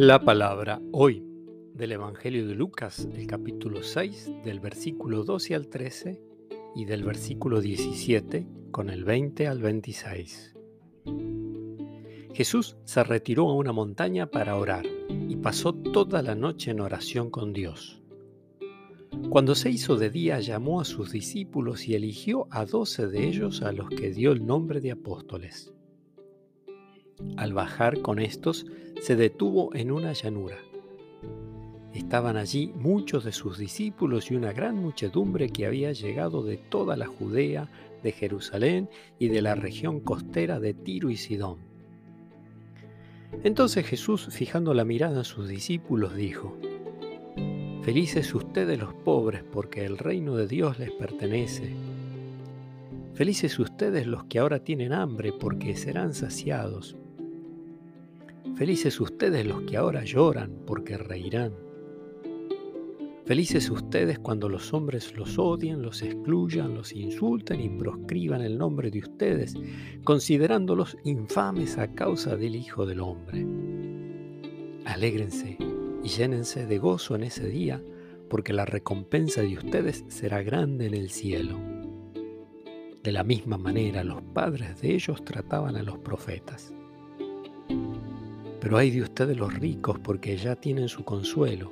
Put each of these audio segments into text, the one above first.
La palabra hoy del Evangelio de Lucas, el capítulo 6, del versículo 12 al 13 y del versículo 17 con el 20 al 26. Jesús se retiró a una montaña para orar y pasó toda la noche en oración con Dios. Cuando se hizo de día llamó a sus discípulos y eligió a doce de ellos a los que dio el nombre de apóstoles. Al bajar con estos, se detuvo en una llanura. Estaban allí muchos de sus discípulos y una gran muchedumbre que había llegado de toda la Judea, de Jerusalén y de la región costera de Tiro y Sidón. Entonces Jesús, fijando la mirada en sus discípulos, dijo, Felices ustedes los pobres, porque el reino de Dios les pertenece. Felices ustedes los que ahora tienen hambre, porque serán saciados. Felices ustedes los que ahora lloran, porque reirán. Felices ustedes cuando los hombres los odien, los excluyan, los insulten y proscriban el nombre de ustedes, considerándolos infames a causa del Hijo del Hombre. Alégrense y llénense de gozo en ese día, porque la recompensa de ustedes será grande en el cielo. De la misma manera los padres de ellos trataban a los profetas. Pero hay de ustedes los ricos porque ya tienen su consuelo.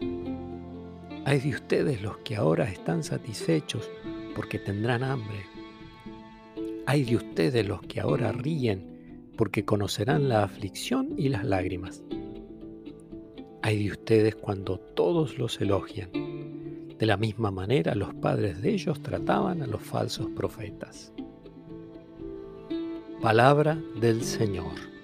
Hay de ustedes los que ahora están satisfechos porque tendrán hambre. Hay de ustedes los que ahora ríen porque conocerán la aflicción y las lágrimas. Hay de ustedes cuando todos los elogian. De la misma manera los padres de ellos trataban a los falsos profetas. Palabra del Señor.